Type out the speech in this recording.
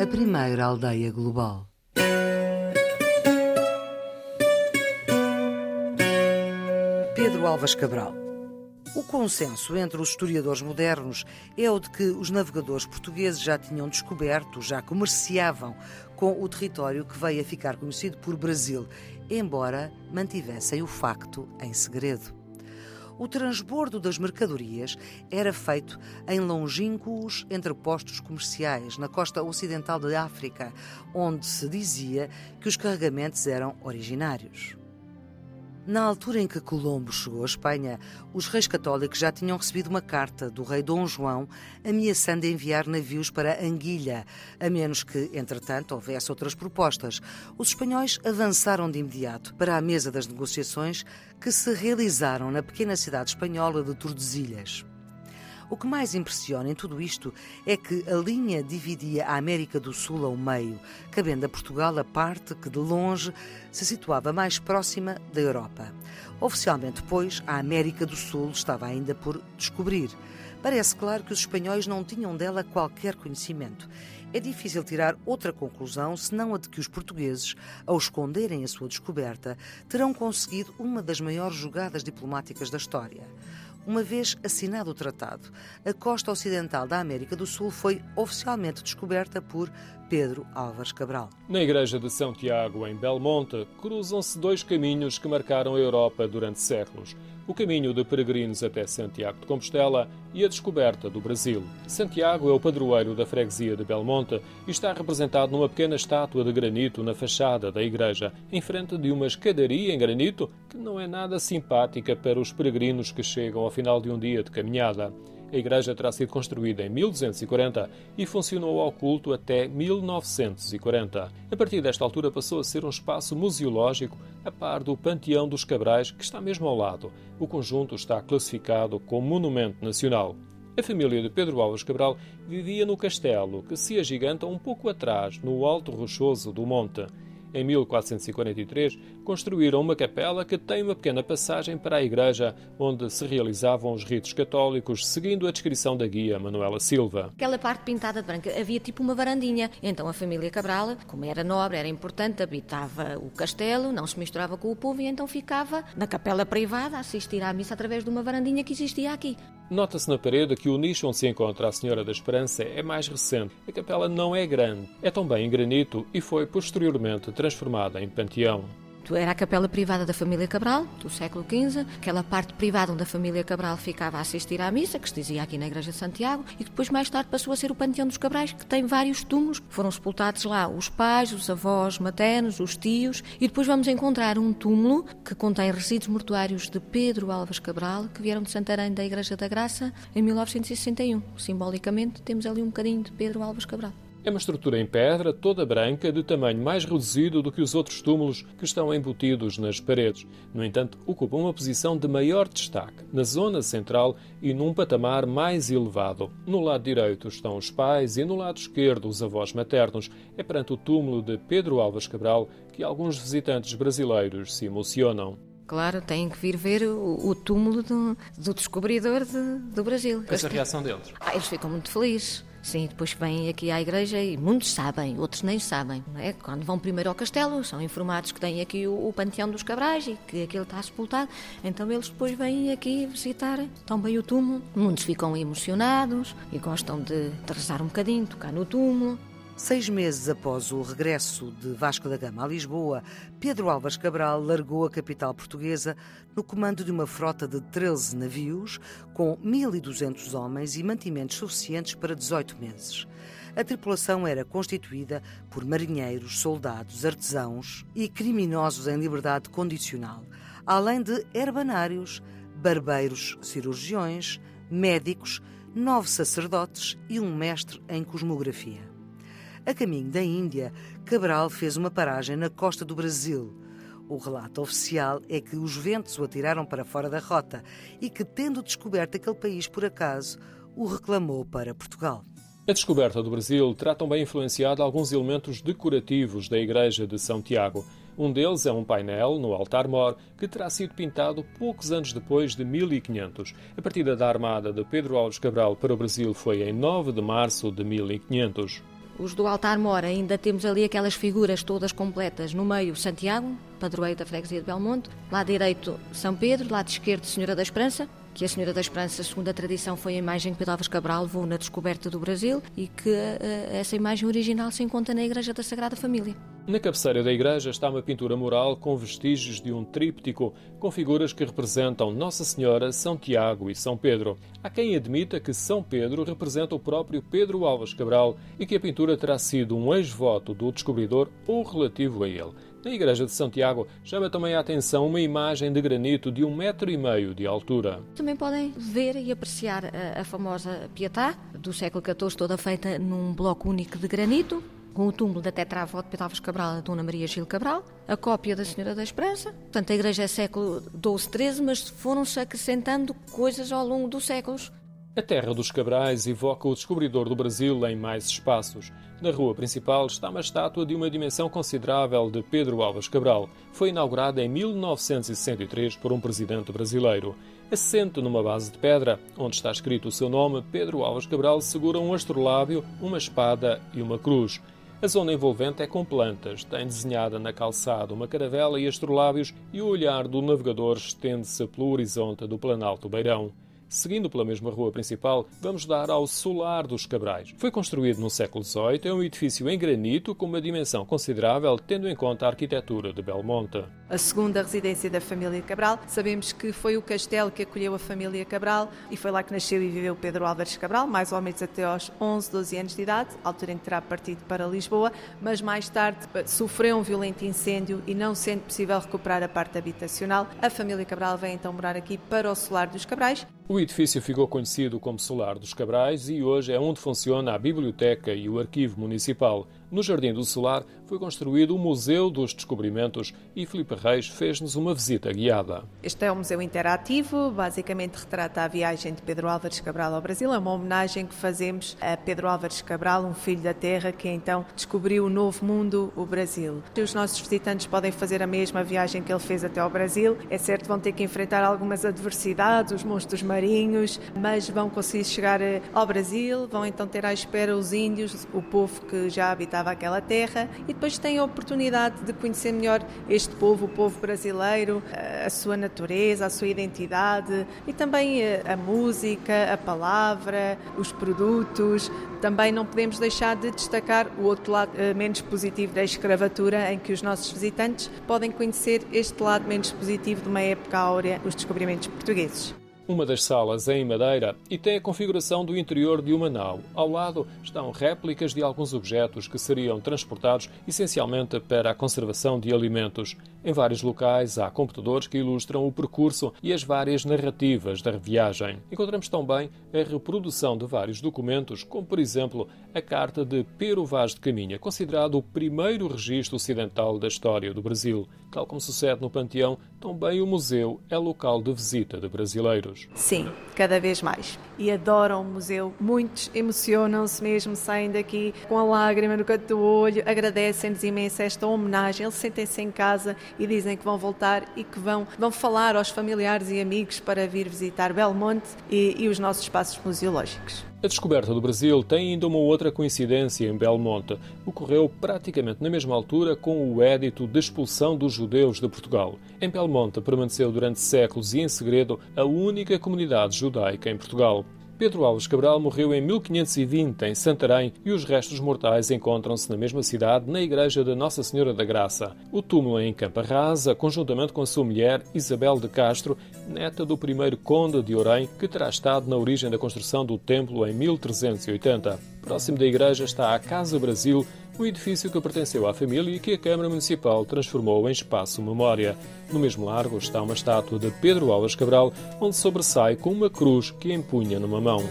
a primeira aldeia global. Pedro Alves Cabral. O consenso entre os historiadores modernos é o de que os navegadores portugueses já tinham descoberto, já comerciavam com o território que veio a ficar conhecido por Brasil, embora mantivessem o facto em segredo. O transbordo das mercadorias era feito em longínquos entrepostos comerciais na costa ocidental da África, onde se dizia que os carregamentos eram originários. Na altura em que Colombo chegou à Espanha, os reis católicos já tinham recebido uma carta do rei Dom João ameaçando enviar navios para Anguilha, a menos que, entretanto, houvesse outras propostas. Os espanhóis avançaram de imediato para a mesa das negociações que se realizaram na pequena cidade espanhola de Tordesilhas. O que mais impressiona em tudo isto é que a linha dividia a América do Sul ao meio, cabendo a Portugal a parte que de longe se situava mais próxima da Europa. Oficialmente, pois, a América do Sul estava ainda por descobrir. Parece claro que os espanhóis não tinham dela qualquer conhecimento. É difícil tirar outra conclusão senão a de que os portugueses, ao esconderem a sua descoberta, terão conseguido uma das maiores jogadas diplomáticas da história. Uma vez assinado o tratado, a costa ocidental da América do Sul foi oficialmente descoberta por Pedro Álvares Cabral. Na igreja de São Tiago, em Belmonte, cruzam-se dois caminhos que marcaram a Europa durante séculos o caminho de peregrinos até Santiago de Compostela e a descoberta do Brasil. Santiago é o padroeiro da freguesia de Belmonte e está representado numa pequena estátua de granito na fachada da igreja, em frente de uma escadaria em granito que não é nada simpática para os peregrinos que chegam ao final de um dia de caminhada. A igreja terá sido construída em 1240 e funcionou ao culto até 1940. A partir desta altura passou a ser um espaço museológico a par do Panteão dos Cabrais, que está mesmo ao lado. O conjunto está classificado como Monumento Nacional. A família de Pedro Alves Cabral vivia no castelo, que se agiganta um pouco atrás, no alto rochoso do monte. Em 1443, construíram uma capela que tem uma pequena passagem para a igreja onde se realizavam os ritos católicos, seguindo a descrição da guia Manuela Silva. Aquela parte pintada de branca havia tipo uma varandinha. Então a família Cabral, como era nobre, era importante, habitava o castelo, não se misturava com o povo e então ficava na capela privada a assistir à missa através de uma varandinha que existia aqui. Nota-se na parede que o nicho onde se encontra a Senhora da Esperança é mais recente. A capela não é grande, é também em granito e foi posteriormente transformada em panteão. Era a capela privada da família Cabral, do século XV, aquela parte privada onde a família Cabral ficava a assistir à missa, que se dizia aqui na Igreja de Santiago, e que depois mais tarde passou a ser o Panteão dos Cabrais, que tem vários túmulos. Foram sepultados lá os pais, os avós maternos, os tios, e depois vamos encontrar um túmulo que contém resíduos mortuários de Pedro Alves Cabral, que vieram de Santarém da Igreja da Graça em 1961. Simbolicamente, temos ali um bocadinho de Pedro Alves Cabral. É uma estrutura em pedra, toda branca, de tamanho mais reduzido do que os outros túmulos que estão embutidos nas paredes. No entanto, ocupa uma posição de maior destaque, na zona central e num patamar mais elevado. No lado direito estão os pais e no lado esquerdo os avós maternos. É perante o túmulo de Pedro Alves Cabral que alguns visitantes brasileiros se emocionam. Claro, têm que vir ver o, o túmulo do, do descobridor de, do Brasil. Essa é a reação deles? Ah, eles ficam muito felizes. Sim, depois vêm aqui à igreja e muitos sabem, outros nem sabem. É? Quando vão primeiro ao castelo, são informados que tem aqui o, o Panteão dos Cabrais e que aquele está sepultado. Então eles depois vêm aqui visitar também o túmulo. Muitos ficam emocionados e gostam de, de rezar um bocadinho, tocar no túmulo. Seis meses após o regresso de Vasco da Gama a Lisboa, Pedro Álvares Cabral largou a capital portuguesa no comando de uma frota de 13 navios, com 1.200 homens e mantimentos suficientes para 18 meses. A tripulação era constituída por marinheiros, soldados, artesãos e criminosos em liberdade condicional, além de herbanários, barbeiros, cirurgiões, médicos, nove sacerdotes e um mestre em cosmografia. A caminho da Índia, Cabral fez uma paragem na costa do Brasil. O relato oficial é que os ventos o atiraram para fora da rota e que, tendo descoberto aquele país por acaso, o reclamou para Portugal. A descoberta do Brasil terá também influenciado alguns elementos decorativos da Igreja de São Tiago. Um deles é um painel no altar-mor que terá sido pintado poucos anos depois de 1500. A partida da armada de Pedro Alves Cabral para o Brasil foi em 9 de março de 1500. Os do altar-mor ainda temos ali aquelas figuras todas completas. No meio, Santiago, padroeiro da freguesia de Belmonte. Lá direito, São Pedro. Lado esquerdo, Senhora da Esperança que a Senhora da Esperança, segundo a tradição, foi a imagem que Pedro Álvares Cabral levou na descoberta do Brasil e que uh, essa imagem original se encontra na Igreja da Sagrada Família. Na cabeceira da igreja está uma pintura mural com vestígios de um tríptico, com figuras que representam Nossa Senhora, São Tiago e São Pedro. Há quem admita que São Pedro representa o próprio Pedro Álvares Cabral e que a pintura terá sido um ex-voto do descobridor ou relativo a ele. Na igreja de Santiago chama também a atenção uma imagem de granito de um metro e meio de altura. Também podem ver e apreciar a, a famosa Pietà do século XIV, toda feita num bloco único de granito, com o túmulo da tetravó de Pedro Cabral, a Dona Maria Gil Cabral, a cópia da Senhora da Esperança. Portanto, a igreja é século XII, XIII, mas foram-se acrescentando coisas ao longo dos séculos. A terra dos Cabrais evoca o descobridor do Brasil em mais espaços. Na rua principal está uma estátua de uma dimensão considerável de Pedro Alves Cabral. Foi inaugurada em 1963 por um presidente brasileiro. Assente numa base de pedra, onde está escrito o seu nome, Pedro Alves Cabral segura um astrolábio, uma espada e uma cruz. A zona envolvente é com plantas, tem desenhada na calçada uma caravela e astrolábios e o olhar do navegador estende-se pelo horizonte do Planalto Beirão. Seguindo pela mesma rua principal, vamos dar ao Solar dos Cabrais. Foi construído no século XVIII, é um edifício em granito com uma dimensão considerável, tendo em conta a arquitetura de Belmonte. A segunda residência da família Cabral, sabemos que foi o castelo que acolheu a família Cabral e foi lá que nasceu e viveu Pedro Álvares Cabral, mais ou menos até aos 11, 12 anos de idade, altura em que terá partido para Lisboa, mas mais tarde sofreu um violento incêndio e não sendo possível recuperar a parte habitacional, a família Cabral vem então morar aqui para o Solar dos Cabrais. O edifício ficou conhecido como Solar dos Cabrais e hoje é onde funciona a biblioteca e o arquivo municipal. No Jardim do Solar foi construído o Museu dos Descobrimentos e Filipe Reis fez-nos uma visita guiada. Este é um museu interativo, basicamente retrata a viagem de Pedro Álvares Cabral ao Brasil. É uma homenagem que fazemos a Pedro Álvares Cabral, um filho da terra que então descobriu o novo mundo, o Brasil. Os nossos visitantes podem fazer a mesma viagem que ele fez até ao Brasil. É certo, vão ter que enfrentar algumas adversidades, os monstros marinhos, mas vão conseguir chegar eh, ao Brasil, vão então ter à espera os índios, o povo que já habitava habitava aquela terra e depois tem a oportunidade de conhecer melhor este povo, o povo brasileiro, a sua natureza, a sua identidade e também eh, a música, a palavra, os produtos. Também não podemos deixar de destacar o outro lado eh, menos positivo da escravatura, em que os nossos visitantes podem conhecer este lado menos positivo de uma época áurea dos descobrimentos portugueses. Uma das salas é em madeira e tem a configuração do interior de uma nau. Ao lado estão réplicas de alguns objetos que seriam transportados essencialmente para a conservação de alimentos. Em vários locais há computadores que ilustram o percurso e as várias narrativas da viagem. Encontramos também a reprodução de vários documentos, como por exemplo a Carta de Pero Vaz de Caminha, considerado o primeiro registro ocidental da história do Brasil. Tal como sucede no Panteão, também o museu é local de visita de brasileiros. Sim, cada vez mais. E adoram o museu. Muitos emocionam-se mesmo, saem daqui com a lágrima no canto do olho, agradecem-nos imenso esta homenagem. Eles sentem-se em casa e dizem que vão voltar e que vão, vão falar aos familiares e amigos para vir visitar Belmonte e, e os nossos espaços museológicos. A descoberta do Brasil tem ainda uma outra coincidência em Belmonte. Ocorreu praticamente na mesma altura com o édito de expulsão dos judeus de Portugal. Em Belmonte permaneceu durante séculos e em segredo a única comunidade judaica em Portugal. Pedro Alves Cabral morreu em 1520 em Santarém e os restos mortais encontram-se na mesma cidade, na igreja de Nossa Senhora da Graça. O túmulo é em Campa Rasa, conjuntamente com a sua mulher Isabel de Castro, neta do primeiro conde de Orém, que terá estado na origem da construção do templo em 1380. Próximo da igreja está a Casa Brasil, o edifício que pertenceu à família e que a Câmara Municipal transformou em espaço memória. No mesmo largo está uma estátua de Pedro Alves Cabral, onde sobressai com uma cruz que empunha numa mão.